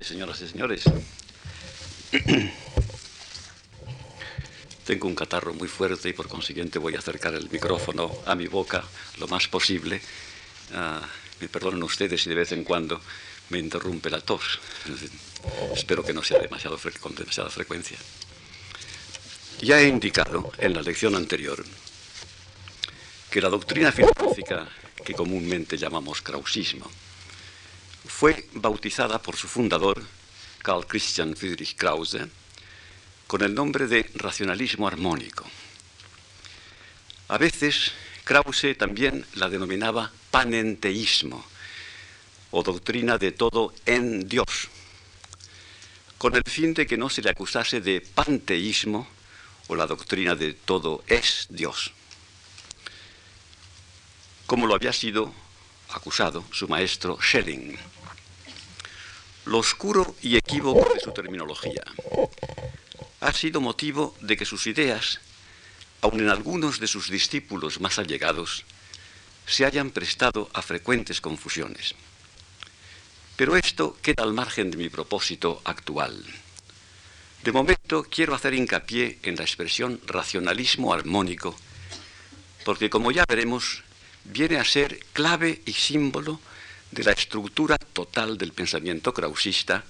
Señoras y señores, tengo un catarro muy fuerte y por consiguiente voy a acercar el micrófono a mi boca lo más posible. Ah, me perdonen ustedes si de vez en cuando me interrumpe la tos. Espero que no sea demasiado con demasiada frecuencia. Ya he indicado en la lección anterior que la doctrina filosófica que comúnmente llamamos krausismo fue bautizada por su fundador, Carl Christian Friedrich Krause, con el nombre de racionalismo armónico. A veces Krause también la denominaba panenteísmo o doctrina de todo en Dios, con el fin de que no se le acusase de panteísmo o la doctrina de todo es Dios, como lo había sido acusado su maestro Schelling. Lo oscuro y equívoco de su terminología ha sido motivo de que sus ideas, aun en algunos de sus discípulos más allegados, se hayan prestado a frecuentes confusiones. Pero esto queda al margen de mi propósito actual. De momento quiero hacer hincapié en la expresión racionalismo armónico, porque como ya veremos, viene a ser clave y símbolo de la estructura total del pensamiento krausista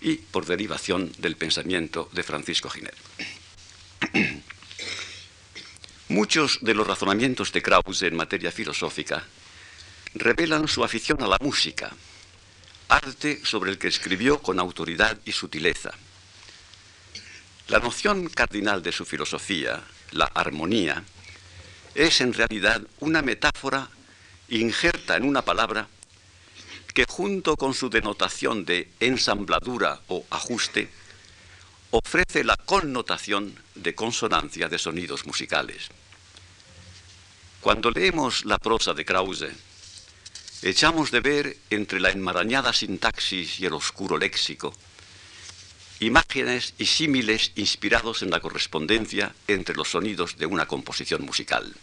y, por derivación, del pensamiento de Francisco Giner. Muchos de los razonamientos de Krause en materia filosófica revelan su afición a la música, arte sobre el que escribió con autoridad y sutileza. La noción cardinal de su filosofía, la armonía, es en realidad una metáfora injerta en una palabra que junto con su denotación de ensambladura o ajuste, ofrece la connotación de consonancia de sonidos musicales. Cuando leemos la prosa de Krause, echamos de ver entre la enmarañada sintaxis y el oscuro léxico imágenes y símiles inspirados en la correspondencia entre los sonidos de una composición musical.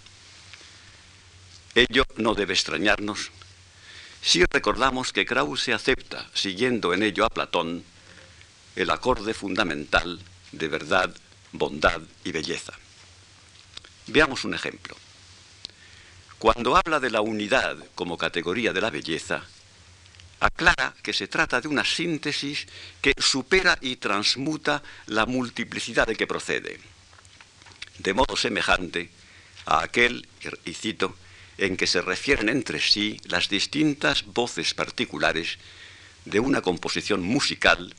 Ello no debe extrañarnos si recordamos que Krause acepta, siguiendo en ello a Platón, el acorde fundamental de verdad, bondad y belleza. Veamos un ejemplo. Cuando habla de la unidad como categoría de la belleza, aclara que se trata de una síntesis que supera y transmuta la multiplicidad de que procede, de modo semejante a aquel, y cito, en que se refieren entre sí las distintas voces particulares de una composición musical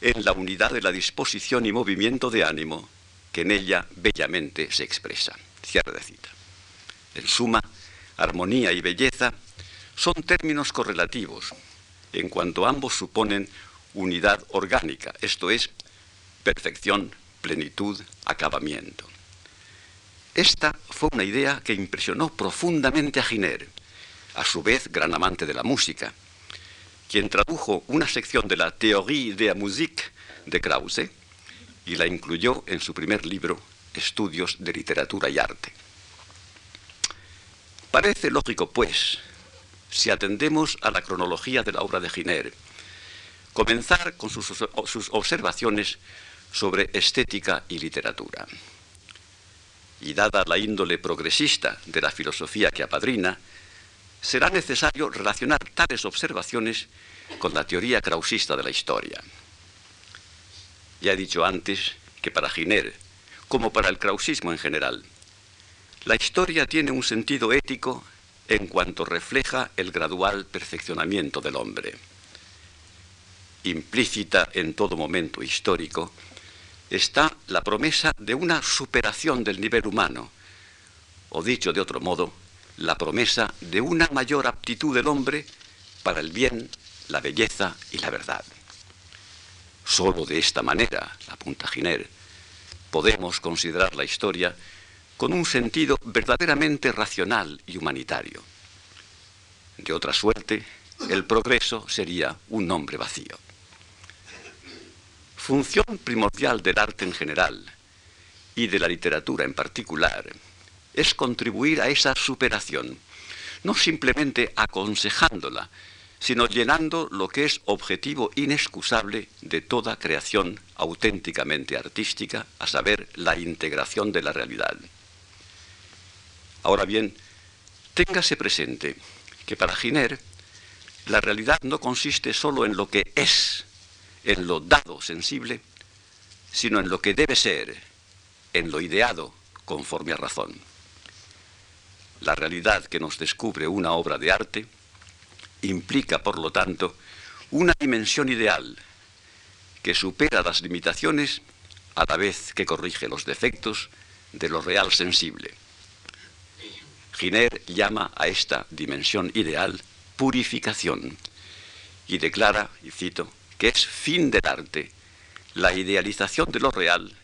en la unidad de la disposición y movimiento de ánimo que en ella bellamente se expresa. Cierre de cita. En suma, armonía y belleza son términos correlativos, en cuanto ambos suponen unidad orgánica, esto es, perfección, plenitud, acabamiento. Esta fue una idea que impresionó profundamente a Giner, a su vez gran amante de la música, quien tradujo una sección de la Théorie de la musique de Krause y la incluyó en su primer libro, Estudios de Literatura y Arte. Parece lógico, pues, si atendemos a la cronología de la obra de Giner, comenzar con sus, sus observaciones sobre estética y literatura y dada la índole progresista de la filosofía que apadrina, será necesario relacionar tales observaciones con la teoría krausista de la historia. Ya he dicho antes que para Giner, como para el krausismo en general, la historia tiene un sentido ético en cuanto refleja el gradual perfeccionamiento del hombre. Implícita en todo momento histórico, está la promesa de una superación del nivel humano, o dicho de otro modo, la promesa de una mayor aptitud del hombre para el bien, la belleza y la verdad. Solo de esta manera, apunta Giner, podemos considerar la historia con un sentido verdaderamente racional y humanitario. De otra suerte, el progreso sería un nombre vacío. Función primordial del arte en general y de la literatura en particular es contribuir a esa superación, no simplemente aconsejándola, sino llenando lo que es objetivo inexcusable de toda creación auténticamente artística, a saber, la integración de la realidad. Ahora bien, téngase presente que para Giner la realidad no consiste sólo en lo que es, en lo dado sensible, sino en lo que debe ser, en lo ideado conforme a razón. La realidad que nos descubre una obra de arte implica, por lo tanto, una dimensión ideal que supera las limitaciones a la vez que corrige los defectos de lo real sensible. Giner llama a esta dimensión ideal purificación y declara, y cito, que es fin del arte la idealización de lo real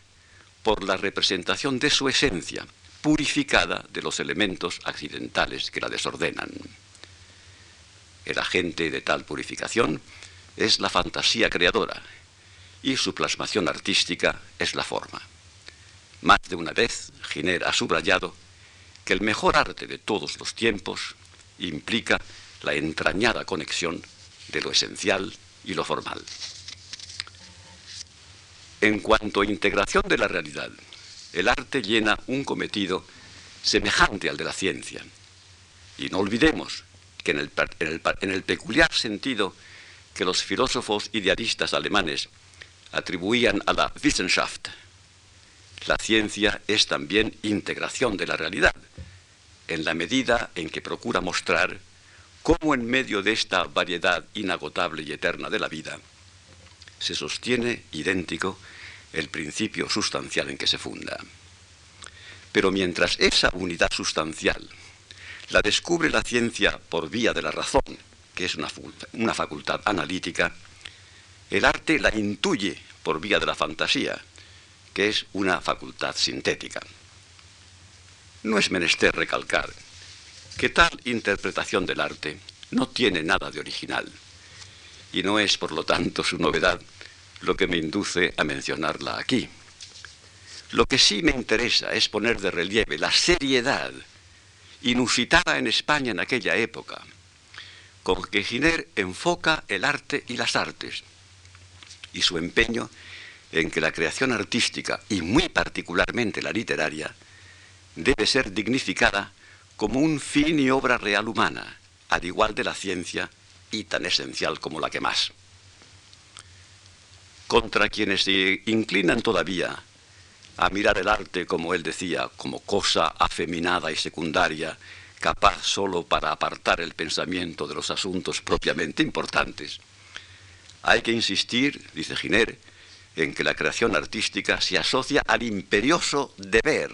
por la representación de su esencia, purificada de los elementos accidentales que la desordenan. El agente de tal purificación es la fantasía creadora y su plasmación artística es la forma. Más de una vez, Giner ha subrayado que el mejor arte de todos los tiempos implica la entrañada conexión de lo esencial y lo formal. En cuanto a integración de la realidad, el arte llena un cometido semejante al de la ciencia. Y no olvidemos que en el, peculiar sentido que los filósofos idealistas alemanes atribuían a la Wissenschaft, la ciencia es también integración de la realidad, en la medida en que procura mostrar cómo en medio de esta variedad inagotable y eterna de la vida se sostiene idéntico el principio sustancial en que se funda. Pero mientras esa unidad sustancial la descubre la ciencia por vía de la razón, que es una, facultad analítica, el arte la intuye por vía de la fantasía, que es una facultad sintética. No es menester recalcar que tal interpretación del arte no tiene nada de original, y no es, por lo tanto, su novedad lo que me induce a mencionarla aquí. Lo que sí me interesa es poner de relieve la seriedad inusitada en España en aquella época, con que Giner enfoca el arte y las artes, y su empeño en que la creación artística, y muy particularmente la literaria, debe ser dignificada como un fin y obra real humana, al igual de la ciencia y tan esencial como la que más. Contra quienes se inclinan todavía a mirar el arte, como él decía, como cosa afeminada y secundaria, capaz solo para apartar el pensamiento de los asuntos propiamente importantes. Hay que insistir, dice Giner, en que la creación artística se asocia al imperioso deber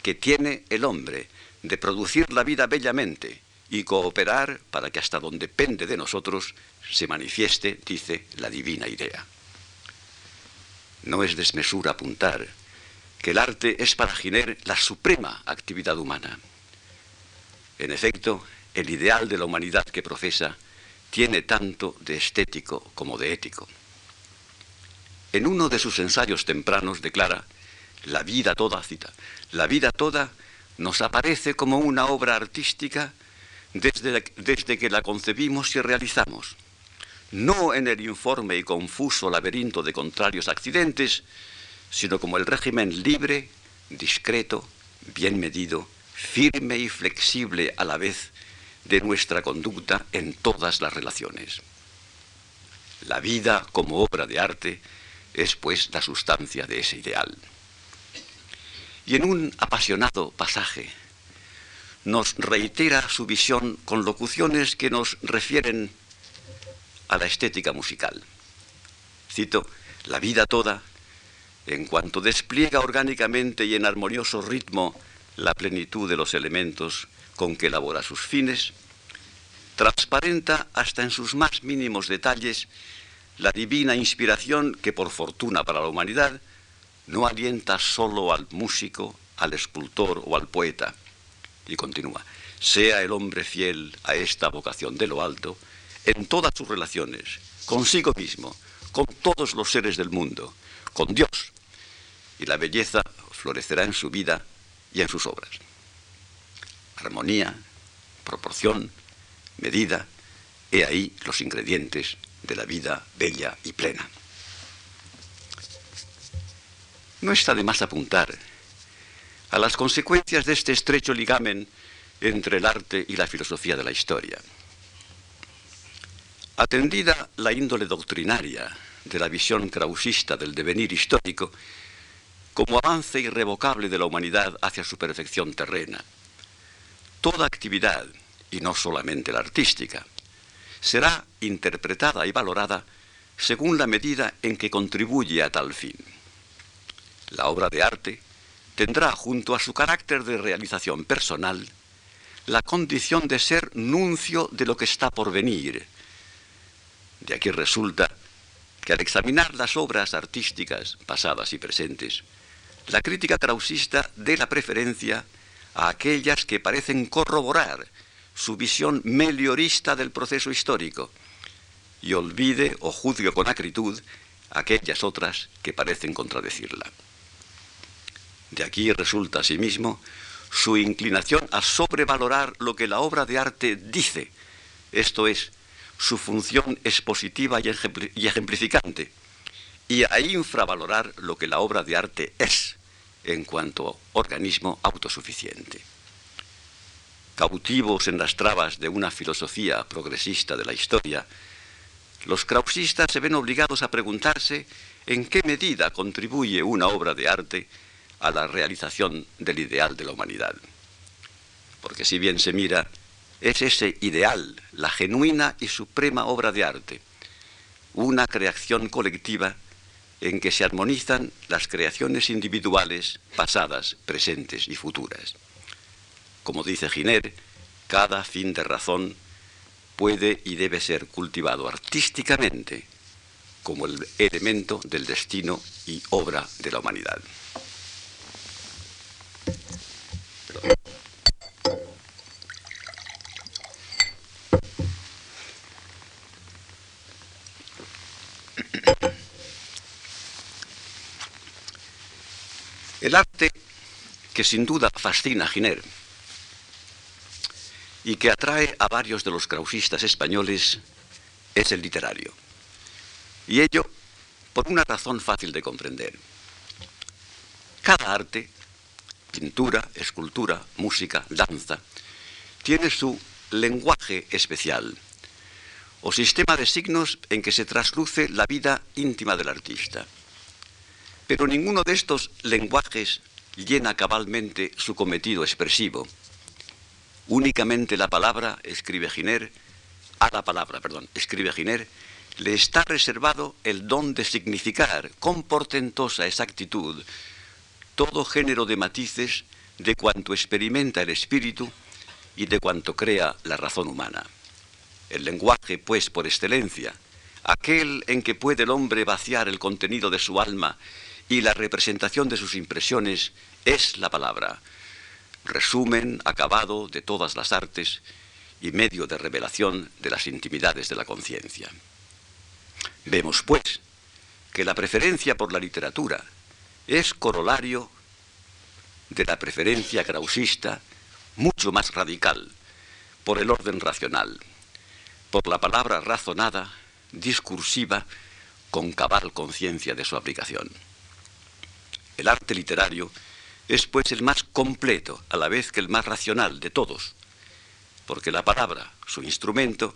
que tiene el hombre de producir la vida bellamente y cooperar para que hasta donde depende de nosotros se manifieste, dice, la divina idea. No es desmesura apuntar que el arte es para Giner la suprema actividad humana. En efecto, el ideal de la humanidad que profesa tiene tanto de estético como de ético. En uno de sus ensayos tempranos declara, la vida toda, cita, la vida toda nos aparece como una obra artística desde, desde que la concebimos y realizamos, no en el informe y confuso laberinto de contrarios accidentes, sino como el régimen libre, discreto, bien medido, firme y flexible a la vez de nuestra conducta en todas las relaciones. La vida como obra de arte es pues la sustancia de ese ideal. Y en un apasionado pasaje nos reitera su visión con locuciones que nos refieren a la estética musical. Cito, la vida toda en cuanto despliega orgánicamente y en armonioso ritmo la plenitud de los elementos con que elabora sus fines, transparenta hasta en sus más mínimos detalles la divina inspiración que por fortuna para la humanidad no alienta solo al músico, al escultor o al poeta. Y continúa, sea el hombre fiel a esta vocación de lo alto en todas sus relaciones, consigo mismo, con todos los seres del mundo, con Dios, y la belleza florecerá en su vida y en sus obras. Armonía, proporción, medida, He ahí los ingredientes de la vida bella y plena. No está de más apuntar a las consecuencias de este estrecho ligamen entre el arte y la filosofía de la historia. Atendida la índole doctrinaria de la visión krausista del devenir histórico como avance irrevocable de la humanidad hacia su perfección terrena, toda actividad, y no solamente la artística, será interpretada y valorada según la medida en que contribuye a tal fin. La obra de arte tendrá junto a su carácter de realización personal la condición de ser nuncio de lo que está por venir. De aquí resulta que al examinar las obras artísticas pasadas y presentes, la crítica krausista dé la preferencia a aquellas que parecen corroborar su visión meliorista del proceso histórico y olvide o juzgue con acritud aquellas otras que parecen contradecirla. De aquí resulta asimismo su inclinación a sobrevalorar lo que la obra de arte dice, esto es, su función expositiva y ejemplificante, y a infravalorar lo que la obra de arte es en cuanto organismo autosuficiente. Cautivos en las trabas de una filosofía progresista de la historia, los krausistas se ven obligados a preguntarse en qué medida contribuye una obra de arte a la realización del ideal de la humanidad. Porque si bien se mira, es ese ideal, la genuina y suprema obra de arte, una creación colectiva en que se armonizan las creaciones individuales pasadas, presentes y futuras. Como dice Giner, cada fin de razón puede y debe ser cultivado artísticamente como el elemento del destino y obra de la humanidad. El arte que sin duda fascina a Giner y que atrae a varios de los krausistas españoles es el literario. Y ello por una razón fácil de comprender. Cada arte pintura, escultura, música, danza, tiene su lenguaje especial o sistema de signos en que se trasluce la vida íntima del artista. Pero ninguno de estos lenguajes llena cabalmente su cometido expresivo. Únicamente la palabra, escribe Giner, a la palabra, perdón, escribe Giner, le está reservado el don de significar con portentosa exactitud todo género de matices de cuanto experimenta el espíritu y de cuanto crea la razón humana. El lenguaje, pues, por excelencia, aquel en que puede el hombre vaciar el contenido de su alma y la representación de sus impresiones, es la palabra, resumen acabado de todas las artes y medio de revelación de las intimidades de la conciencia. Vemos, pues, que la preferencia por la literatura es corolario de la preferencia krausista mucho más radical por el orden racional, por la palabra razonada, discursiva, con cabal conciencia de su aplicación. El arte literario es pues el más completo, a la vez que el más racional de todos, porque la palabra, su instrumento,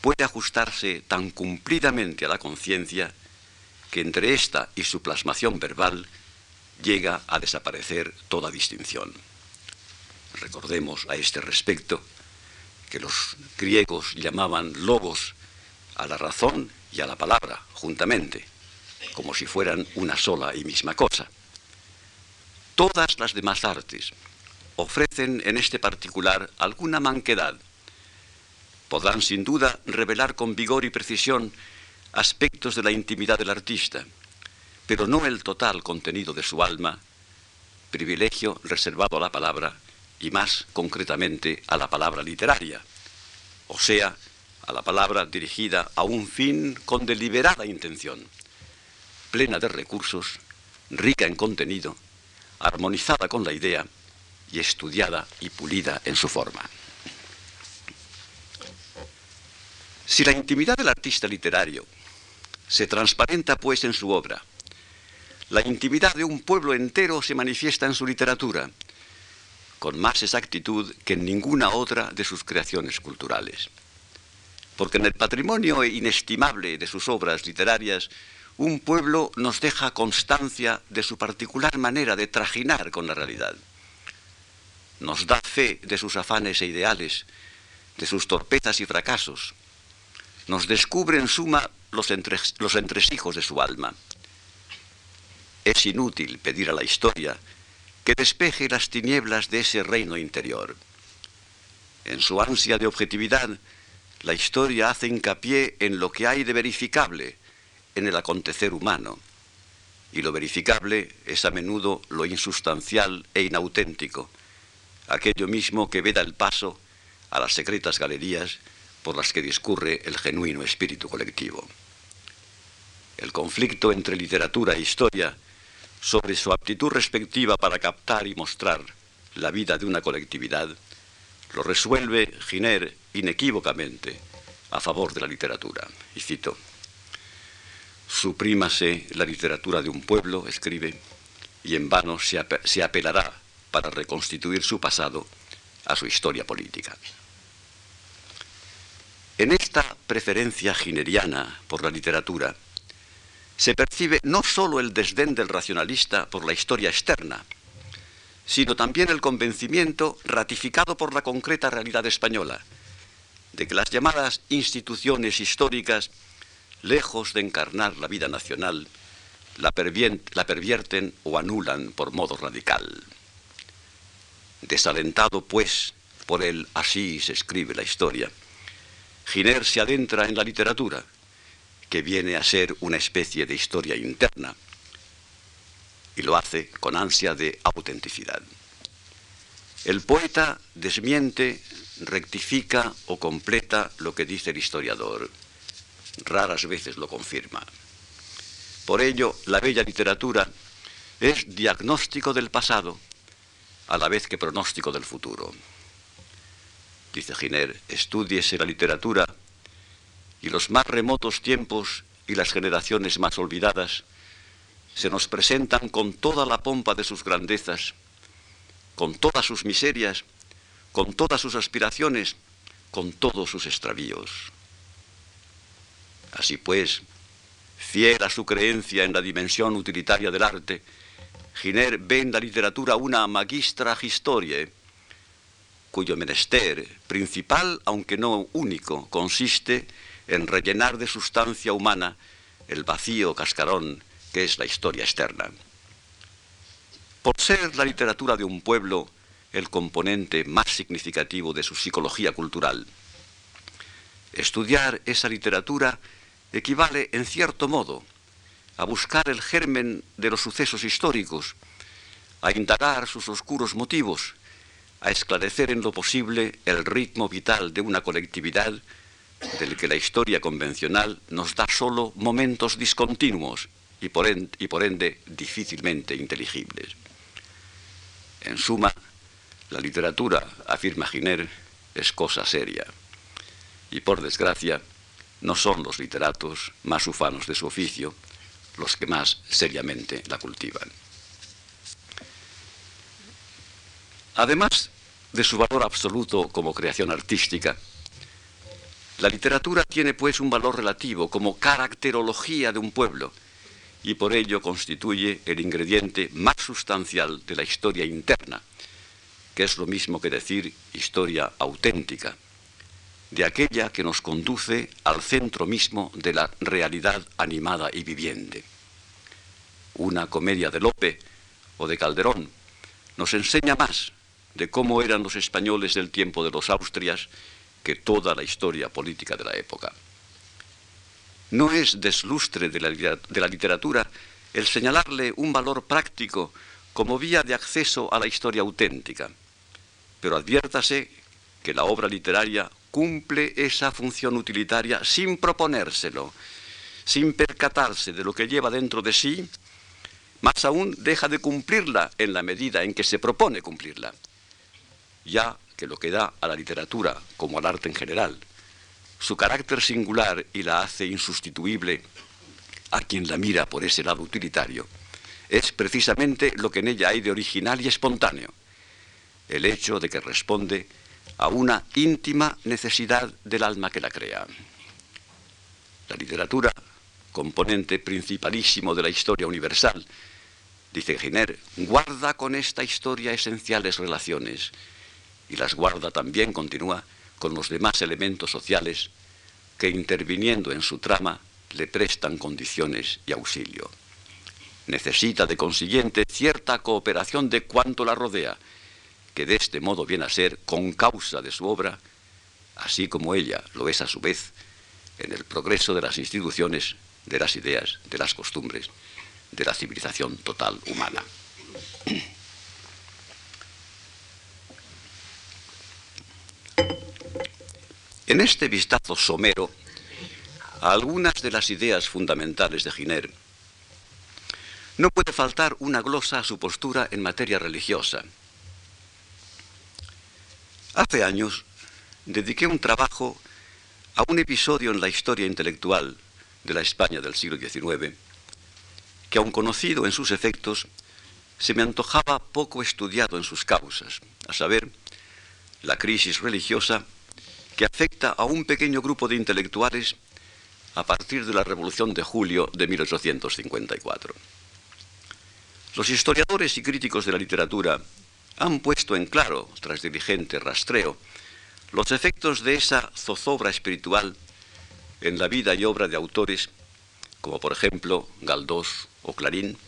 puede ajustarse tan cumplidamente a la conciencia que entre ésta y su plasmación verbal llega a desaparecer toda distinción. Recordemos a este respecto que los griegos llamaban logos a la razón y a la palabra juntamente, como si fueran una sola y misma cosa. Todas las demás artes ofrecen en este particular alguna manquedad. Podrán sin duda revelar con vigor y precisión aspectos de la intimidad del artista, pero no el total contenido de su alma, privilegio reservado a la palabra y más concretamente a la palabra literaria, o sea, a la palabra dirigida a un fin con deliberada intención, plena de recursos, rica en contenido, armonizada con la idea y estudiada y pulida en su forma. Si la intimidad del artista literario se transparenta pues en su obra, la intimidad de un pueblo entero se manifiesta en su literatura, con más exactitud que en ninguna otra de sus creaciones culturales. Porque en el patrimonio inestimable de sus obras literarias, un pueblo nos deja constancia de su particular manera de trajinar con la realidad. Nos da fe de sus afanes e ideales, de sus torpezas y fracasos. Nos descubre en suma los, los entresijos de su alma. Es inútil pedir a la historia que despeje las tinieblas de ese reino interior. En su ansia de objetividad, la historia hace hincapié en lo que hay de verificable en el acontecer humano, y lo verificable es a menudo lo insustancial e inauténtico, aquello mismo que veda el paso a las secretas galerías por las que discurre el genuino espíritu colectivo. El conflicto entre literatura e historia sobre su aptitud respectiva para captar y mostrar la vida de una colectividad, lo resuelve Giner inequívocamente a favor de la literatura. Y cito, Suprímase la literatura de un pueblo, escribe, y en vano se, se apelará para reconstituir su pasado a su historia política. En esta preferencia gineriana por la literatura, se percibe no sólo el desdén del racionalista por la historia externa, sino también el convencimiento ratificado por la concreta realidad española de que las llamadas instituciones históricas, lejos de encarnar la vida nacional, la, pervierten o anulan por modo radical. Desalentado, pues, por el así se escribe la historia, Giner se adentra en la literatura, que viene a ser una especie de historia interna, y lo hace con ansia de autenticidad. El poeta desmiente, rectifica o completa lo que dice el historiador. Raras veces lo confirma. Por ello, la bella literatura es diagnóstico del pasado, a la vez que pronóstico del futuro. Dice Giner, estudiese la literatura y los más remotos tiempos y las generaciones más olvidadas se nos presentan con toda la pompa de sus grandezas, con todas sus miserias, con todas sus aspiraciones, con todos sus extravíos. Así pues, fiel a su creencia en la dimensión utilitaria del arte, Giner ve en la literatura una magistra historiae, cuyo menester principal, aunque no único, consiste en rellenar de sustancia humana el vacío cascarón que es la historia externa. Por ser la literatura de un pueblo el componente más significativo de su psicología cultural, estudiar esa literatura equivale, en cierto modo, a buscar el germen de los sucesos históricos, a indagar sus oscuros motivos, a esclarecer en lo posible el ritmo vital de una colectividad del que la historia convencional nos da solo momentos discontinuos y por, ende, difícilmente inteligibles. En suma, la literatura, afirma Giner, es cosa seria. Y por desgracia, no son los literatos más ufanos de su oficio los que más seriamente la cultivan. Además de su valor absoluto como creación artística, la literatura tiene pues un valor relativo como caracterología de un pueblo y por ello constituye el ingrediente más sustancial de la historia interna, que es lo mismo que decir historia auténtica, de aquella que nos conduce al centro mismo de la realidad animada y viviente. Una comedia de Lope o de Calderón nos enseña más de cómo eran los españoles del tiempo de los Austrias que toda la historia política de la época. No es deslustre de la, de la literatura el señalarle un valor práctico como vía de acceso a la historia auténtica, pero adviértase que la obra literaria cumple esa función utilitaria sin proponérselo, sin percatarse de lo que lleva dentro de sí, más aún deja de cumplirla en la medida en que se propone cumplirla. Ya que lo que da a la literatura, como al arte en general, su carácter singular y la hace insustituible a quien la mira por ese lado utilitario, es precisamente lo que en ella hay de original y espontáneo, el hecho de que responde a una íntima necesidad del alma que la crea. La literatura, componente principalísimo de la historia universal, dice Giner, guarda con esta historia esenciales relaciones y las guarda también, continúa, con los demás elementos sociales que interviniendo en su trama le prestan condiciones y auxilio. Necesita de consiguiente cierta cooperación de cuanto la rodea, que de este modo viene a ser con causa de su obra, así como ella lo es a su vez, en el progreso de las instituciones, de las ideas, de las costumbres, de la civilización total humana. En este vistazo somero a algunas de las ideas fundamentales de Giner, no puede faltar una glosa a su postura en materia religiosa. Hace años dediqué un trabajo a un episodio en la historia intelectual de la España del siglo XIX, que aun conocido en sus efectos, se me antojaba poco estudiado en sus causas, a saber, la crisis religiosa que afecta a un pequeño grupo de intelectuales a partir de la Revolución de Julio de 1854. Los historiadores y críticos de la literatura han puesto en claro, tras diligente rastreo, los efectos de esa zozobra espiritual en la vida y obra de autores como por ejemplo Galdós o Clarín,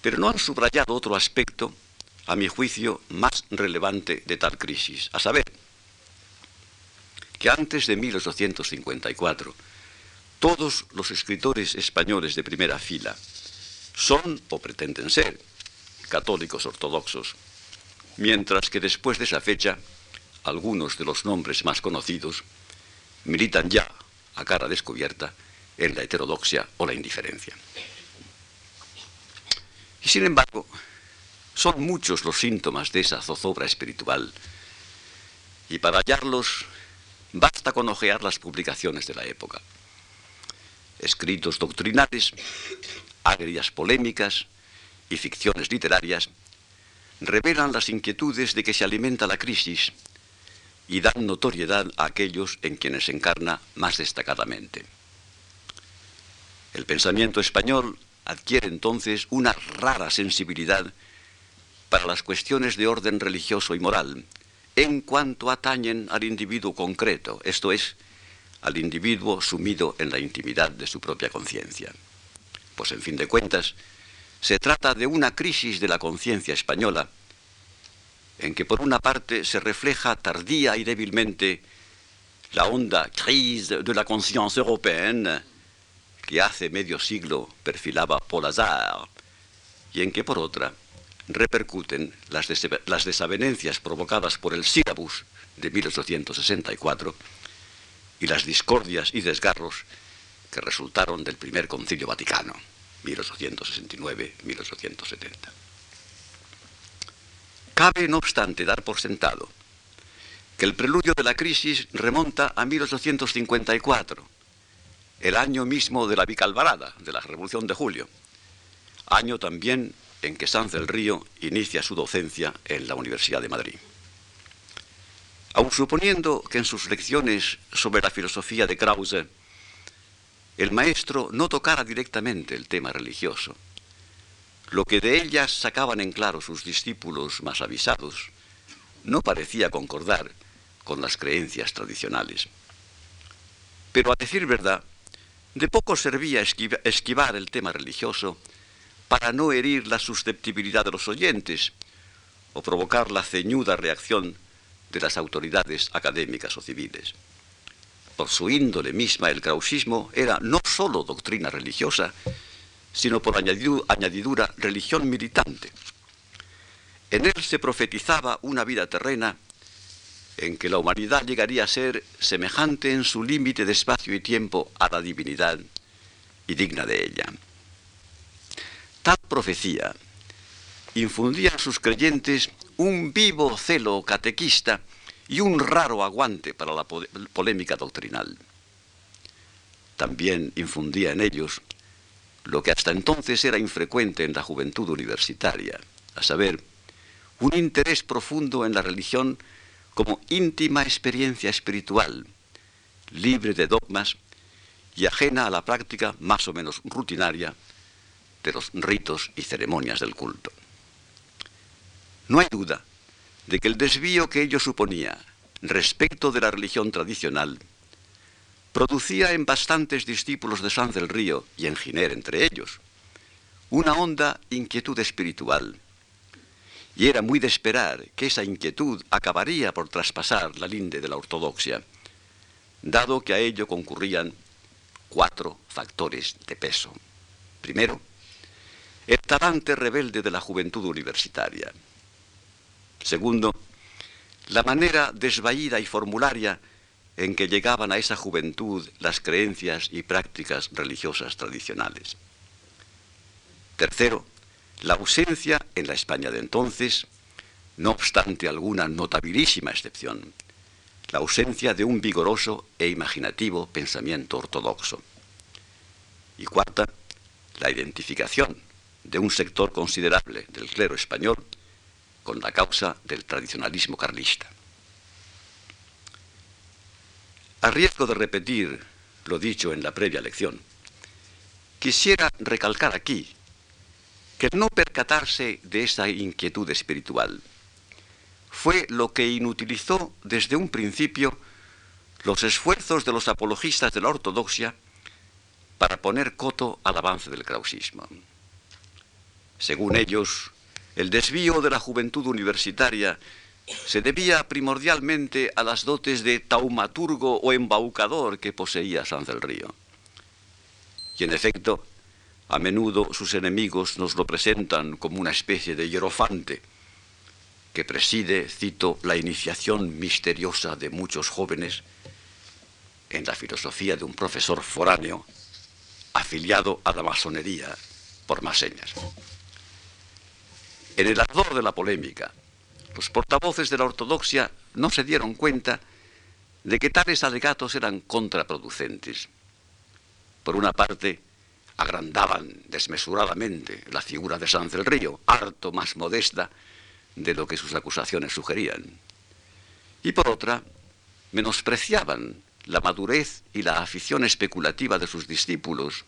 pero no han subrayado otro aspecto, a mi juicio, más relevante de tal crisis, a saber, que antes de 1854 todos los escritores españoles de primera fila son o pretenden ser católicos ortodoxos, mientras que después de esa fecha algunos de los nombres más conocidos militan ya a cara descubierta en la heterodoxia o la indiferencia. Y sin embargo, son muchos los síntomas de esa zozobra espiritual, y para hallarlos Basta con ojear las publicaciones de la época. Escritos doctrinales, agrias polémicas y ficciones literarias revelan las inquietudes de que se alimenta la crisis y dan notoriedad a aquellos en quienes se encarna más destacadamente. El pensamiento español adquiere entonces una rara sensibilidad para las cuestiones de orden religioso y moral, en cuanto atañen al individuo concreto, esto es, al individuo sumido en la intimidad de su propia conciencia. Pues en fin de cuentas, se trata de una crisis de la conciencia española, en que por una parte se refleja tardía y débilmente la honda crise de la conciencia européenne que hace medio siglo perfilaba Paul Hazard, y en que por otra repercuten las, desavenencias provocadas por el sílabus de 1864 y las discordias y desgarros que resultaron del primer concilio vaticano, 1869-1870. Cabe, no obstante, dar por sentado que el preludio de la crisis remonta a 1854, el año mismo de la Vicalvarada, de la Revolución de Julio, año también en que Sanz del Río inicia su docencia en la Universidad de Madrid. Aun suponiendo que en sus lecciones sobre la filosofía de Krause el maestro no tocara directamente el tema religioso, lo que de ellas sacaban en claro sus discípulos más avisados no parecía concordar con las creencias tradicionales. Pero a decir verdad, de poco servía esquivar el tema religioso para no herir la susceptibilidad de los oyentes o provocar la ceñuda reacción de las autoridades académicas o civiles. Por su índole misma, el krausismo era no sólo doctrina religiosa, sino por añadidura religión militante. En él se profetizaba una vida terrena en que la humanidad llegaría a ser semejante en su límite de espacio y tiempo a la divinidad y digna de ella. Tal profecía infundía a sus creyentes un vivo celo catequista y un raro aguante para la polémica doctrinal. También infundía en ellos lo que hasta entonces era infrecuente en la juventud universitaria, a saber, un interés profundo en la religión como íntima experiencia espiritual, libre de dogmas y ajena a la práctica más o menos rutinaria de los ritos y ceremonias del culto. No hay duda de que el desvío que ello suponía respecto de la religión tradicional producía en bastantes discípulos de San del Río y en Giner entre ellos una honda inquietud espiritual. Y era muy de esperar que esa inquietud acabaría por traspasar la linde de la ortodoxia, dado que a ello concurrían cuatro factores de peso. Primero, el talante rebelde de la juventud universitaria. Segundo, la manera desvaída y formularia en que llegaban a esa juventud las creencias y prácticas religiosas tradicionales. Tercero, la ausencia en la España de entonces, no obstante alguna notabilísima excepción, la ausencia de un vigoroso e imaginativo pensamiento ortodoxo. Y cuarta, la identificación de un sector considerable del clero español con la causa del tradicionalismo carlista. A riesgo de repetir lo dicho en la previa lección, quisiera recalcar aquí que no percatarse de esa inquietud espiritual fue lo que inutilizó desde un principio los esfuerzos de los apologistas de la ortodoxia para poner coto al avance del krausismo. Según ellos, el desvío de la juventud universitaria se debía primordialmente a las dotes de taumaturgo o embaucador que poseía San del Río. Y en efecto, a menudo sus enemigos nos lo presentan como una especie de hierofante que preside, cito, la iniciación misteriosa de muchos jóvenes en la filosofía de un profesor foráneo afiliado a la masonería por más señas. En el ardor de la polémica, los portavoces de la ortodoxia no se dieron cuenta de que tales alegatos eran contraproducentes. Por una parte, agrandaban desmesuradamente la figura de San del Río, harto más modesta de lo que sus acusaciones sugerían. Y por otra, menospreciaban la madurez y la afición especulativa de sus discípulos,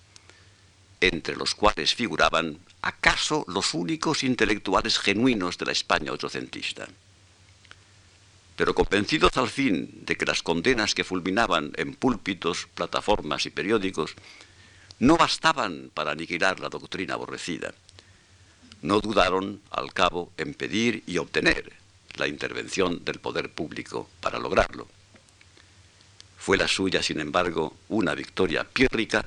entre los cuales figuraban acaso los únicos intelectuales genuinos de la España otrocentista. Pero convencidos al fin de que las condenas que fulminaban en púlpitos, plataformas y periódicos no bastaban para aniquilar la doctrina aborrecida, no dudaron, al cabo, en pedir y obtener la intervención del poder público para lograrlo. Fue la suya, sin embargo, una victoria pírrica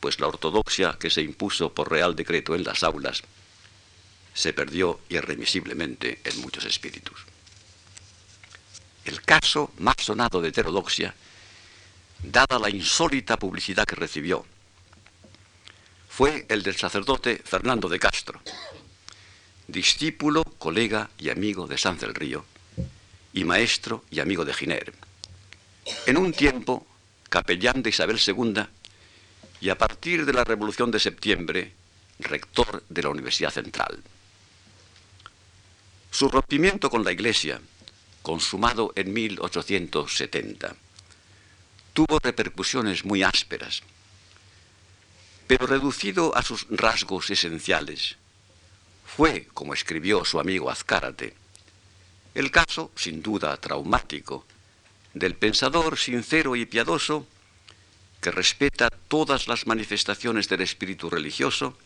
pues la ortodoxia que se impuso por real decreto en las aulas se perdió irremisiblemente en muchos espíritus. El caso más sonado de heterodoxia, dada la insólita publicidad que recibió, fue el del sacerdote Fernando de Castro, discípulo, colega y amigo de San del Río, y maestro y amigo de Giner. En un tiempo, capellán de Isabel II y a partir de la Revolución de Septiembre, rector de la Universidad Central. Su rompimiento con la Iglesia, consumado en 1870, tuvo repercusiones muy ásperas, pero reducido a sus rasgos esenciales, fue, como escribió su amigo Azcárate, el caso, sin duda traumático, del pensador sincero y piadoso que respeta todas las manifestaciones del espíritu religioso,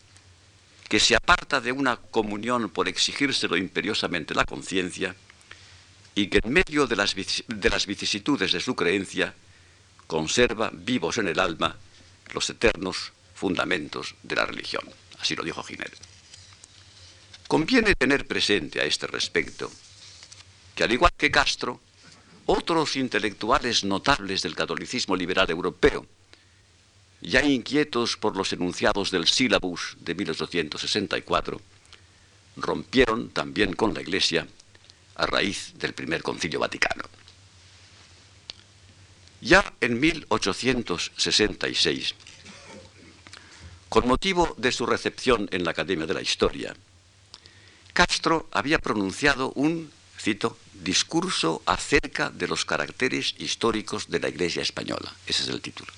que se aparta de una comunión por exigírselo imperiosamente la conciencia, y que en medio de las, de las vicisitudes de su creencia conserva vivos en el alma los eternos fundamentos de la religión. Así lo dijo Giner. Conviene tener presente a este respecto que al igual que Castro, otros intelectuales notables del catolicismo liberal europeo, ya inquietos por los enunciados del sílabus de 1864, rompieron también con la Iglesia a raíz del primer concilio vaticano. Ya en 1866, con motivo de su recepción en la Academia de la Historia, Castro había pronunciado un, cito, discurso acerca de los caracteres históricos de la Iglesia española, ese es el título,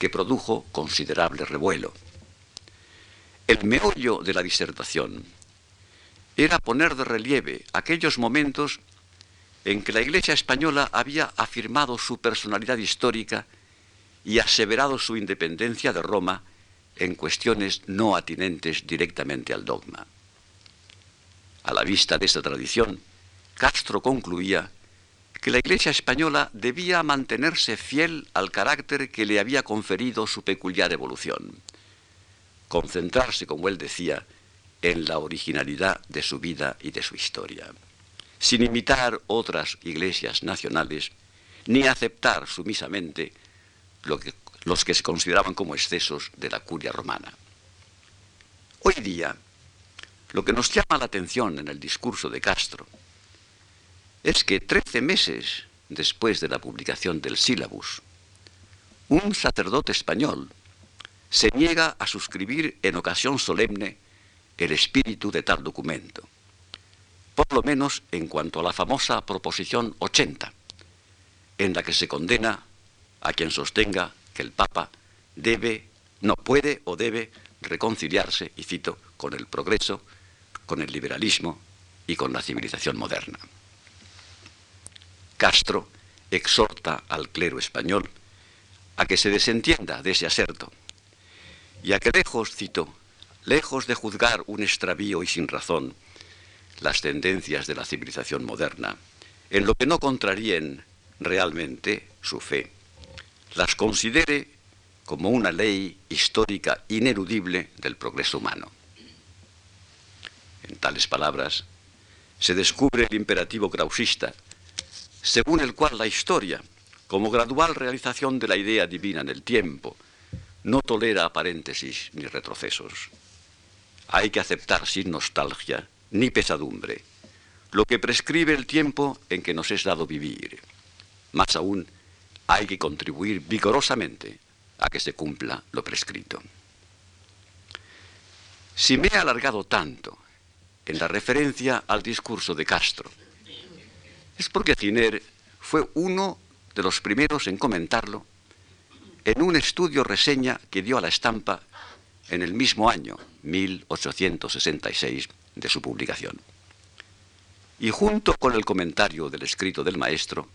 que produjo considerable revuelo. El meollo de la disertación era poner de relieve aquellos momentos en que la Iglesia española había afirmado su personalidad histórica y aseverado su independencia de Roma en cuestiones no atinentes directamente al dogma. A la vista de esta tradición, Castro concluía que la Iglesia española debía mantenerse fiel al carácter que le había conferido su peculiar evolución, concentrarse, como él decía, en la originalidad de su vida y de su historia, sin imitar otras iglesias nacionales, ni aceptar sumisamente lo que los que se consideraban como excesos de la curia romana. Hoy día, lo que nos llama la atención en el discurso de Castro es que trece meses después de la publicación del sílabus, un sacerdote español se niega a suscribir en ocasión solemne el espíritu de tal documento, por lo menos en cuanto a la famosa proposición 80, en la que se condena a quien sostenga que el Papa debe, no puede o debe reconciliarse, y cito, con el progreso, con el liberalismo y con la civilización moderna. Castro exhorta al clero español a que se desentienda de ese aserto y a que lejos, cito, lejos de juzgar un extravío y sin razón las tendencias de la civilización moderna, en lo que no contraríen realmente su fe, las considere como una ley histórica ineludible del progreso humano. En tales palabras, se descubre el imperativo krausista, según el cual la historia, como gradual realización de la idea divina en el tiempo, no tolera paréntesis ni retrocesos. Hay que aceptar sin nostalgia ni pesadumbre lo que prescribe el tiempo en que nos es dado vivir. Más aún, hay que contribuir vigorosamente a que se cumpla lo prescrito. Si me he alargado tanto en la referencia al discurso de Castro, es porque Giner fue uno de los primeros en comentarlo en un estudio reseña que dio a la estampa en el mismo año, 1866, de su publicación. Y junto con el comentario del escrito del maestro,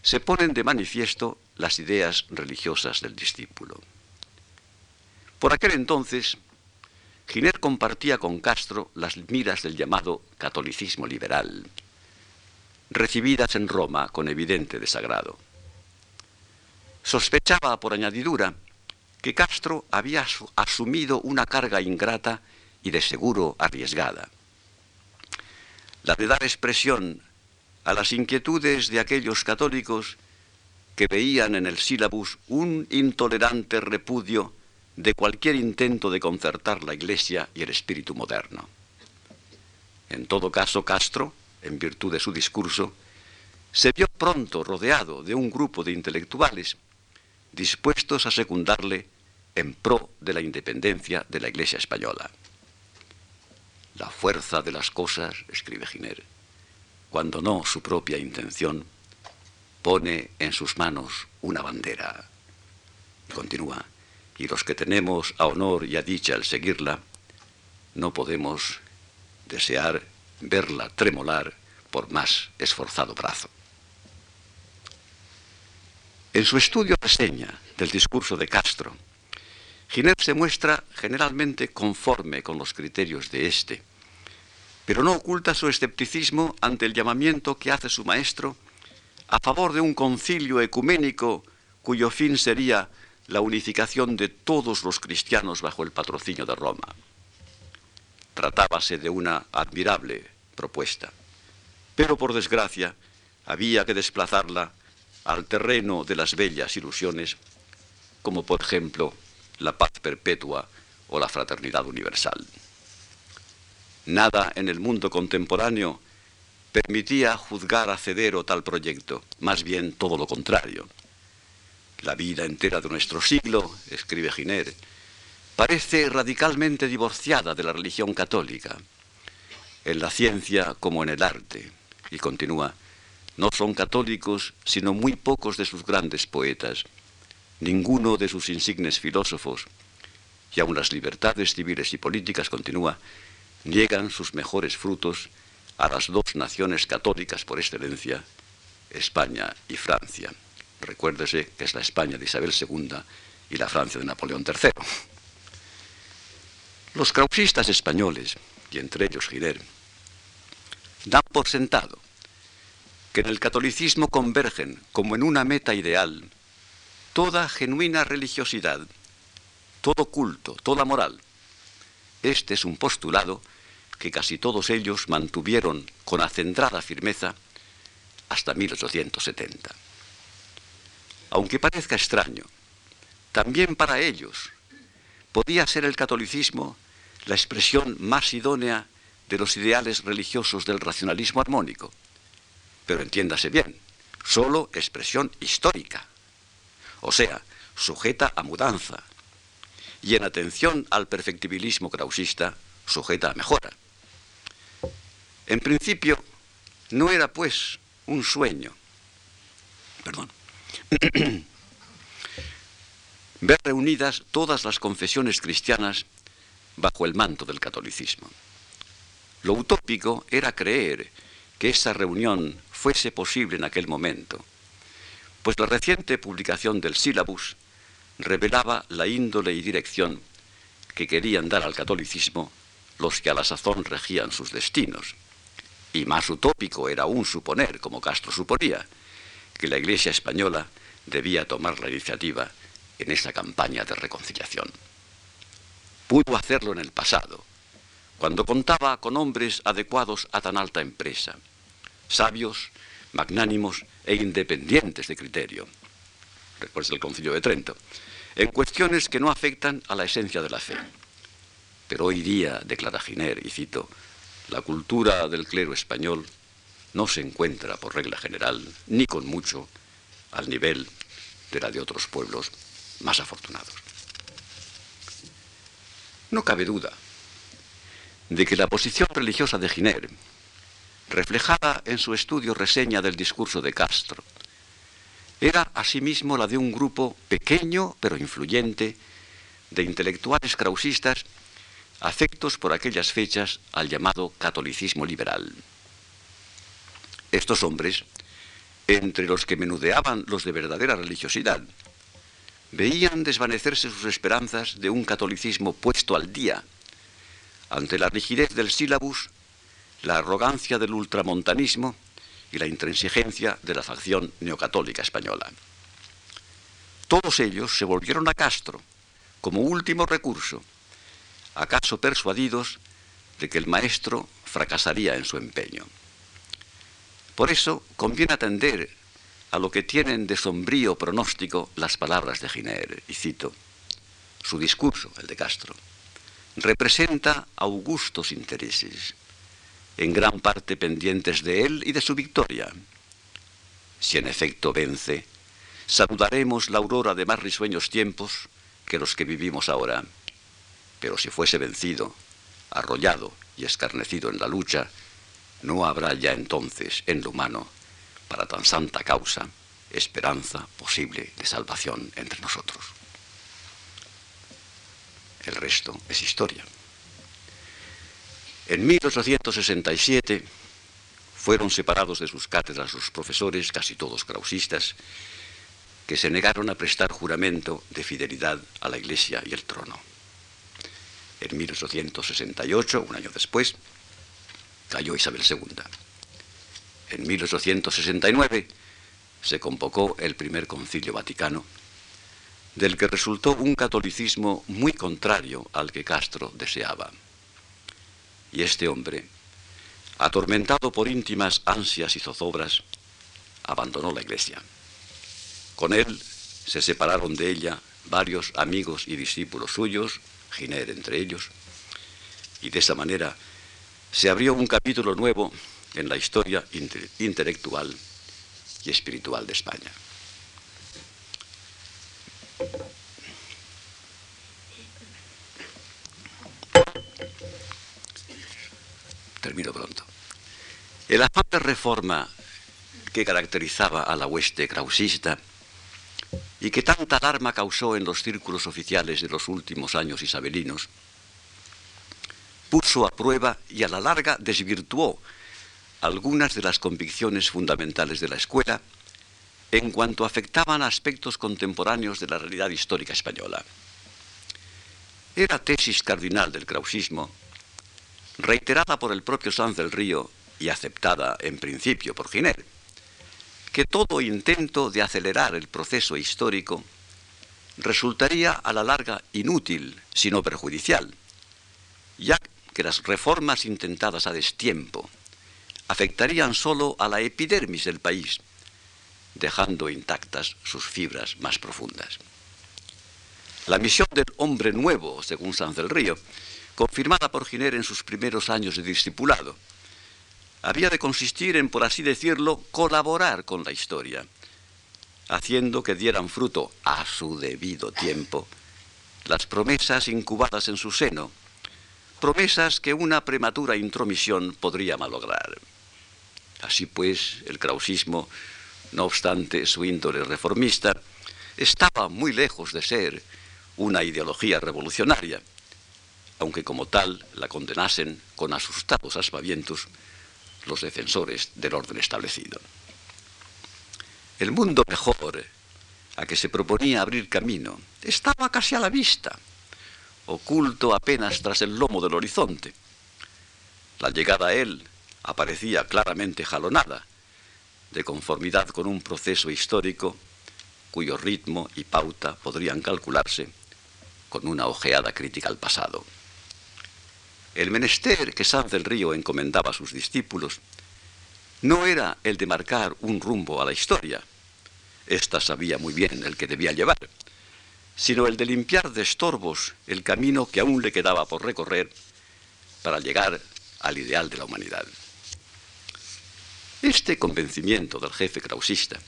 se ponen de manifiesto las ideas religiosas del discípulo. Por aquel entonces, Giner compartía con Castro las miras del llamado catolicismo liberal, recibidas en Roma con evidente desagrado. Sospechaba, por añadidura, que Castro había asumido una carga ingrata y de seguro arriesgada. La de dar expresión a las inquietudes de aquellos católicos que veían en el sílabus un intolerante repudio de cualquier intento de concertar la Iglesia y el espíritu moderno. En todo caso, Castro, en virtud de su discurso, se vio pronto rodeado de un grupo de intelectuales dispuestos a secundarle en pro de la independencia de la Iglesia española. La fuerza de las cosas, escribe Giner, cuando no su propia intención, pone en sus manos una bandera. continúa, y los que tenemos a honor y a dicha al seguirla, no podemos desear verla tremolar por más esforzado brazo. En su estudio reseña del discurso de Castro, Giner se muestra generalmente conforme con los criterios de éste, pero no oculta su escepticismo ante el llamamiento que hace su maestro a favor de un concilio ecuménico cuyo fin sería la unificación de todos los cristianos bajo el patrocinio de Roma. Tratábase de una admirable propuesta, pero por desgracia había que desplazarla al terreno de las bellas ilusiones, como por ejemplo la paz perpetua o la fraternidad universal. Nada en el mundo contemporáneo permitía juzgar a Cedero tal proyecto, más bien todo lo contrario. La vida entera de nuestro siglo, escribe Giner, parece radicalmente divorciada de la religión católica, en la ciencia como en el arte, y continúa, no son católicos sino muy pocos de sus grandes poetas, ninguno de sus insignes filósofos, y aun las libertades civiles y políticas, continúa, niegan sus mejores frutos a las dos naciones católicas por excelencia, España y Francia. Recuérdese que es la España de Isabel II y la Francia de Napoleón III. Los krausistas españoles, y entre ellos Giner, dan por sentado que en el catolicismo convergen como en una meta ideal toda genuina religiosidad, todo culto, toda moral. Este es un postulado que casi todos ellos mantuvieron con acendrada firmeza hasta 1870. Aunque parezca extraño, también para ellos podía ser el catolicismo la expresión más idónea de los ideales religiosos del racionalismo armónico. Pero entiéndase bien, solo expresión histórica, o sea, sujeta a mudanza, y en atención al perfectibilismo krausista, sujeta a mejora. En principio, no era pues un sueño, perdón, ver reunidas todas las confesiones cristianas bajo el manto del catolicismo. Lo utópico era creer que esa reunión fuese posible en aquel momento, pues la reciente publicación del sílabus revelaba la índole y dirección que querían dar al catolicismo los que a la sazón regían sus destinos. Y más utópico era aún suponer, como Castro suponía, que la Iglesia española debía tomar la iniciativa en esa campaña de reconciliación. Pudo hacerlo en el pasado, cuando contaba con hombres adecuados a tan alta empresa, sabios, magnánimos e independientes de criterio. Recuerda el concilio de Trento, en cuestiones que no afectan a la esencia de la fe. Pero hoy día, declara Giner, y cito, la cultura del clero español no se encuentra, por regla general, ni con mucho, al nivel de la de otros pueblos más afortunados. No cabe duda de que la posición religiosa de Giner, reflejada en su estudio reseña del discurso de Castro, era asimismo la de un grupo pequeño pero influyente de intelectuales krausistas afectos por aquellas fechas al llamado catolicismo liberal. Estos hombres, entre los que menudeaban los de verdadera religiosidad, veían desvanecerse sus esperanzas de un catolicismo puesto al día ante la rigidez del sílabus, la arrogancia del ultramontanismo y la intransigencia de la facción neocatólica española. Todos ellos se volvieron a Castro como último recurso acaso persuadidos de que el maestro fracasaría en su empeño. Por eso conviene atender a lo que tienen de sombrío pronóstico las palabras de Giner, y cito, su discurso, el de Castro, representa augustos intereses, en gran parte pendientes de él y de su victoria. Si en efecto vence, saludaremos la aurora de más risueños tiempos que los que vivimos ahora. Pero si fuese vencido, arrollado y escarnecido en la lucha, no habrá ya entonces en lo humano, para tan santa causa, esperanza posible de salvación entre nosotros. El resto es historia. En 1867 fueron separados de sus cátedras los profesores, casi todos krausistas, que se negaron a prestar juramento de fidelidad a la Iglesia y el trono en 1868, un año después, cayó Isabel II. En 1869 se convocó el primer concilio vaticano, del que resultó un catolicismo muy contrario al que Castro deseaba. Y este hombre, atormentado por íntimas ansias y zozobras, abandonó la iglesia. Con él se separaron de ella varios amigos y discípulos suyos, Giner entre ellos, y de esa manera se abrió un capítulo nuevo en la historia intelectual y espiritual de España. Termino pronto. El afán de reforma que caracterizaba a la hueste krausista y que tanta alarma causó en los círculos oficiales de los últimos años isabelinos, puso a prueba y a la larga desvirtuó algunas de las convicciones fundamentales de la escuela en cuanto afectaban a aspectos contemporáneos de la realidad histórica española. Era tesis cardinal del krausismo, reiterada por el propio Sanz del Río y aceptada en principio por Giner, que todo intento de acelerar el proceso histórico resultaría a la larga inútil, sino perjudicial, ya que las reformas intentadas a destiempo afectarían solo a la epidermis del país, dejando intactas sus fibras más profundas. La misión del hombre nuevo, según Sanz del Río, confirmada por Giner en sus primeros años de discipulado, había de consistir en, por así decirlo, colaborar con la historia, haciendo que dieran fruto a su debido tiempo las promesas incubadas en su seno, promesas que una prematura intromisión podría malograr. Así pues, el krausismo, no obstante su índole reformista, estaba muy lejos de ser una ideología revolucionaria, aunque como tal la condenasen con asustados aspavientos los defensores del orden establecido. El mundo mejor a que se proponía abrir camino estaba casi a la vista, oculto apenas tras el lomo del horizonte. La llegada a él aparecía claramente jalonada, de conformidad con un proceso histórico cuyo ritmo y pauta podrían calcularse con una ojeada crítica al pasado. El menester que Sanz del Río encomendaba a sus discípulos no era el de marcar un rumbo a la historia, ésta sabía muy bien el que debía llevar, sino el de limpiar de estorbos el camino que aún le quedaba por recorrer para llegar al ideal de la humanidad. Este convencimiento del jefe krausista,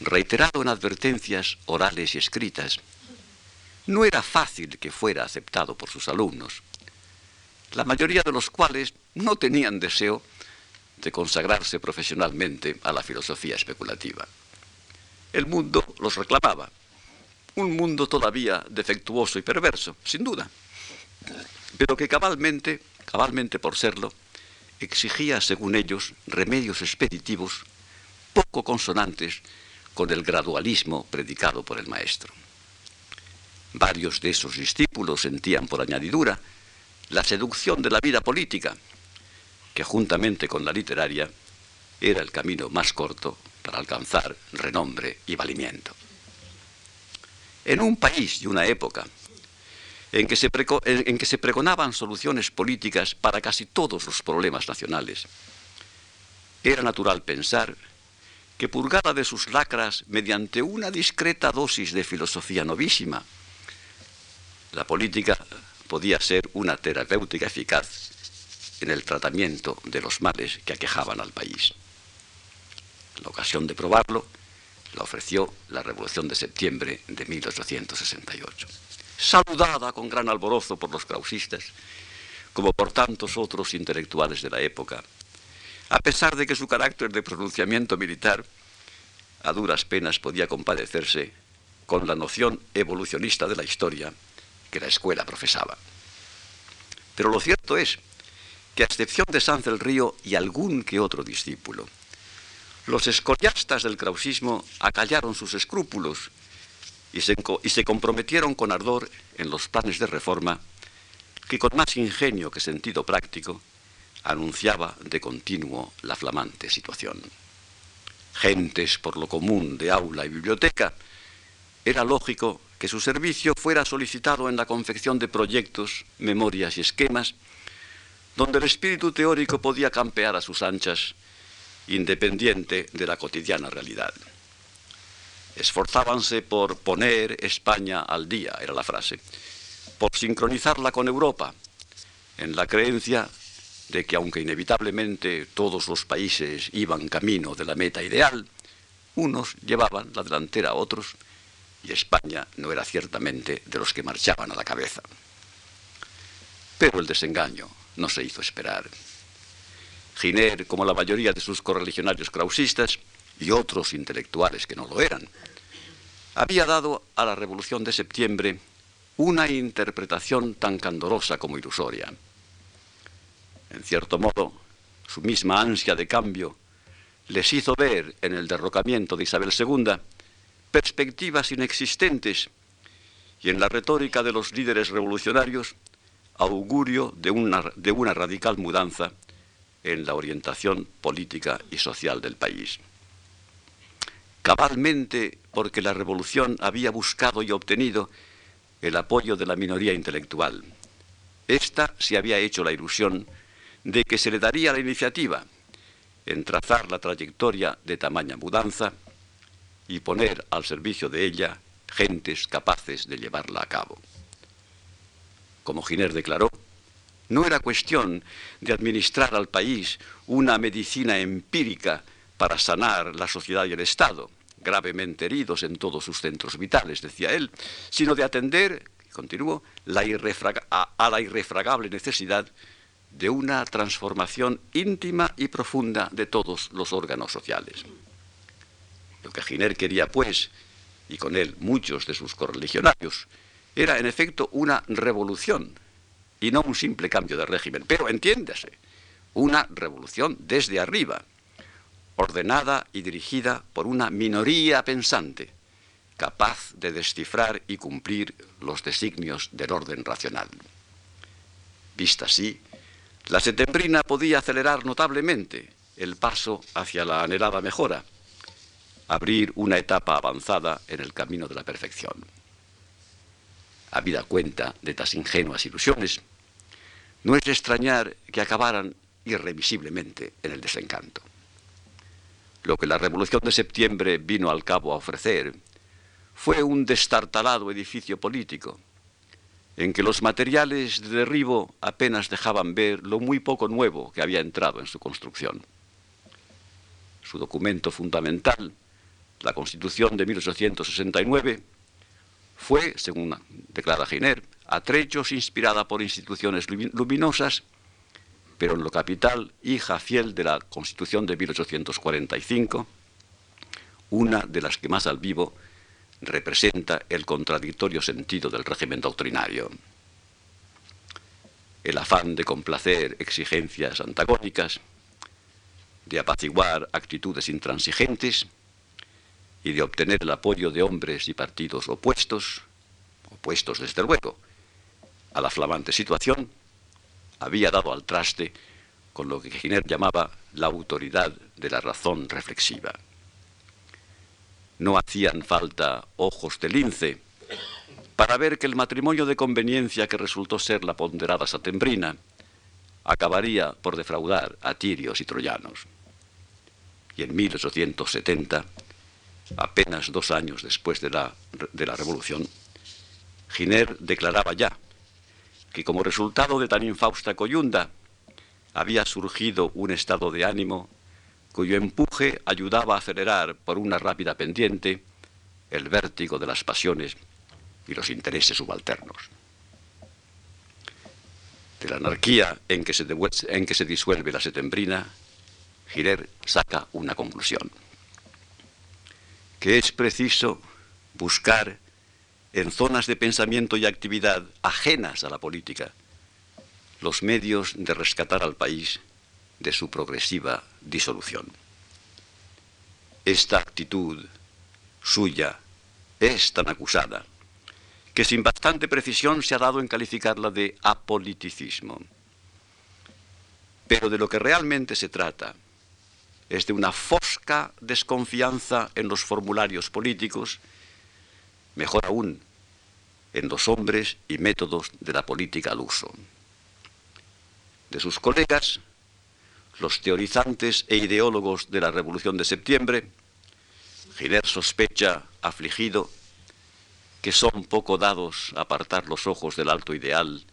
reiterado en advertencias orales y escritas, no era fácil que fuera aceptado por sus alumnos, la mayoría de los cuales no tenían deseo de consagrarse profesionalmente a la filosofía especulativa. El mundo los reclamaba, un mundo todavía defectuoso y perverso, sin duda, pero que cabalmente, cabalmente por serlo, exigía, según ellos, remedios expeditivos poco consonantes con el gradualismo predicado por el maestro. Varios de esos discípulos sentían por añadidura la seducción de la vida política, que juntamente con la literaria era el camino más corto para alcanzar renombre y valimiento. En un país y una época en que, se pregonaban soluciones políticas para casi todos los problemas nacionales, era natural pensar que purgada de sus lacras mediante una discreta dosis de filosofía novísima, la política podía ser una terapéutica eficaz en el tratamiento de los males que aquejaban al país. La ocasión de probarlo la ofreció la Revolución de Septiembre de 1868, saludada con gran alborozo por los krausistas, como por tantos otros intelectuales de la época, a pesar de que su carácter de pronunciamiento militar a duras penas podía compadecerse con la noción evolucionista de la historia que la escuela profesaba. Pero lo cierto es que a excepción de Sanz del Río y algún que otro discípulo, los escoriastas del krausismo acallaron sus escrúpulos y se, comprometieron con ardor en los planes de reforma que con más ingenio que sentido práctico anunciaba de continuo la flamante situación. Gentes por lo común de aula y biblioteca, era lógico que su servicio fuera solicitado en la confección de proyectos, memorias y esquemas, donde el espíritu teórico podía campear a sus anchas, independiente de la cotidiana realidad. Esforzábanse por poner España al día, era la frase, por sincronizarla con Europa, en la creencia de que aunque inevitablemente todos los países iban camino de la meta ideal, unos llevaban la delantera a otros y España no era ciertamente de los que marchaban a la cabeza. Pero el desengaño no se hizo esperar. Giner, como la mayoría de sus correligionarios krausistas y otros intelectuales que no lo eran, había dado a la Revolución de Septiembre una interpretación tan candorosa como ilusoria. En cierto modo, su misma ansia de cambio les hizo ver en el derrocamiento de Isabel II perspectivas inexistentes y en la retórica de los líderes revolucionarios augurio de una, de una radical mudanza en la orientación política y social del país. Cabalmente porque la revolución había buscado y obtenido el apoyo de la minoría intelectual. Esta se había hecho la ilusión de que se le daría la iniciativa en trazar la trayectoria de tamaña mudanza y poner al servicio de ella gentes capaces de llevarla a cabo. Como Giner declaró, no era cuestión de administrar al país una medicina empírica para sanar la sociedad y el Estado, gravemente heridos en todos sus centros vitales, decía él, sino de atender, continuó, la a la irrefragable necesidad de una transformación íntima y profunda de todos los órganos sociales. Lo que Giner quería, pues, y con él muchos de sus correligionarios, era en efecto una revolución y no un simple cambio de régimen. Pero entiéndase, una revolución desde arriba, ordenada y dirigida por una minoría pensante, capaz de descifrar y cumplir los designios del orden racional. Vista así, la setembrina podía acelerar notablemente el paso hacia la anhelada mejora, abrir una etapa avanzada en el camino de la perfección. Habida cuenta de estas ingenuas ilusiones, no es extrañar que acabaran irrevisiblemente en el desencanto. Lo que la Revolución de Septiembre vino al cabo a ofrecer fue un destartalado edificio político, en que los materiales de derribo apenas dejaban ver lo muy poco nuevo que había entrado en su construcción. Su documento fundamental, la Constitución de 1869, fue, según declara Giner, a trechos inspirada por instituciones luminosas, pero en lo capital, hija fiel de la Constitución de 1845, una de las que más al vivo representa el contradictorio sentido del régimen doctrinario. El afán de complacer exigencias antagónicas, de apaciguar actitudes intransigentes y de obtener el apoyo de hombres y partidos opuestos, opuestos desde luego, a la flamante situación, había dado al traste con lo que Giner llamaba la autoridad de la razón reflexiva. No hacían falta ojos de lince para ver que el matrimonio de conveniencia que resultó ser la ponderada satembrina acabaría por defraudar a tirios y troyanos. Y en 1870, apenas dos años después de la, de la Revolución, Giner declaraba ya que como resultado de tan infausta coyunda había surgido un estado de ánimo cuyo empuje ayudaba a acelerar por una rápida pendiente el vértigo de las pasiones y los intereses subalternos. De la anarquía en que se, disuelve la setembrina, Girer saca una conclusión, que es preciso buscar en zonas de pensamiento y actividad ajenas a la política los medios de rescatar al país de su progresiva disolución. Esta actitud suya es tan acusada que sin bastante precisión se ha dado en calificarla de apoliticismo. Pero de lo que realmente se trata es de una fosca desconfianza en los formularios políticos, mejor aún, en los hombres y métodos de la política al uso. De sus colegas, los teorizantes e ideólogos de la Revolución de Septiembre, Giner sospecha, afligido, que son poco dados a apartar los ojos del alto ideal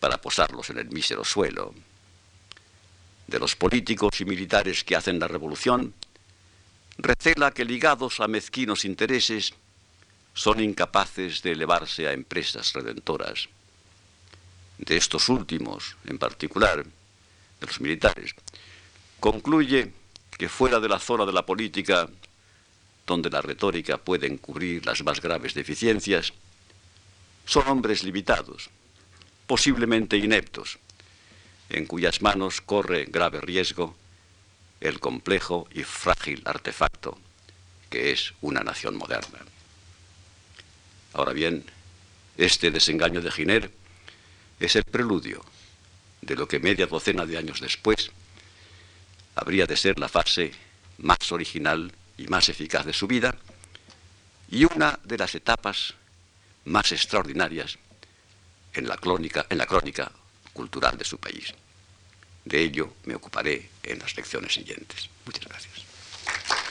para posarlos en el mísero suelo. de los políticos y militares que hacen la revolución, recela que ligados a mezquinos intereses son incapaces de elevarse a empresas redentoras. De estos últimos, en particular, de los militares, concluye que fuera de la zona de la política, donde la retórica puede encubrir las más graves deficiencias, son hombres limitados, posiblemente ineptos, en cuyas manos corre grave riesgo el complejo y frágil artefacto que es una nación moderna. Ahora bien, este desengaño de Giner es el preludio de lo que media docena de años después habría de ser la fase más original y más eficaz de su vida y una de las etapas más extraordinarias en la, crónica, en la crónica cultural de su país. De ello me ocuparé en las lecciones siguientes. Muchas gracias.